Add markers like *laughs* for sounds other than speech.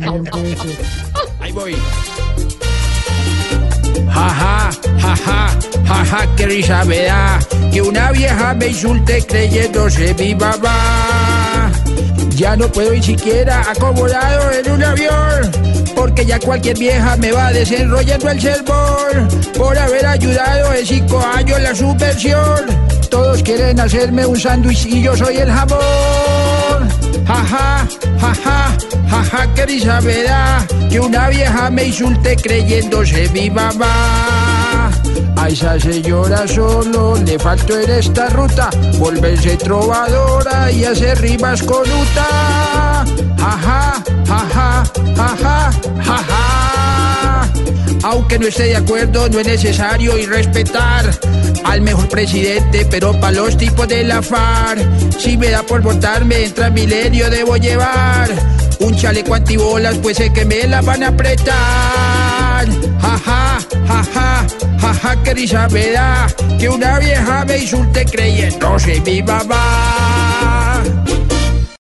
*laughs* Ahí voy. Jaja, jaja, jaja, qué risa me da que una vieja me insulte creyéndose mi mamá. Ya no puedo ni siquiera acomodado en un avión, porque ya cualquier vieja me va desenrollando el sermón por haber ayudado en cinco años la subversión. Todos quieren hacerme un sándwich y yo soy el jamón. Jaja, jaja, jaja, que una vieja me insulte creyéndose mi mamá. A esa señora solo le faltó en esta ruta volverse trovadora y hacer rimas con Uta. Jaja, jaja, jaja, jaja. Aunque no esté de acuerdo, no es necesario y respetar al mejor presidente, pero para los tipos de la FARC, si me da por votarme, entra milenio, debo llevar un chaleco antibolas, pues sé que me la van a apretar. Jaja, jaja, jaja, que risa me da que una vieja me insulte creyéndose mi mamá.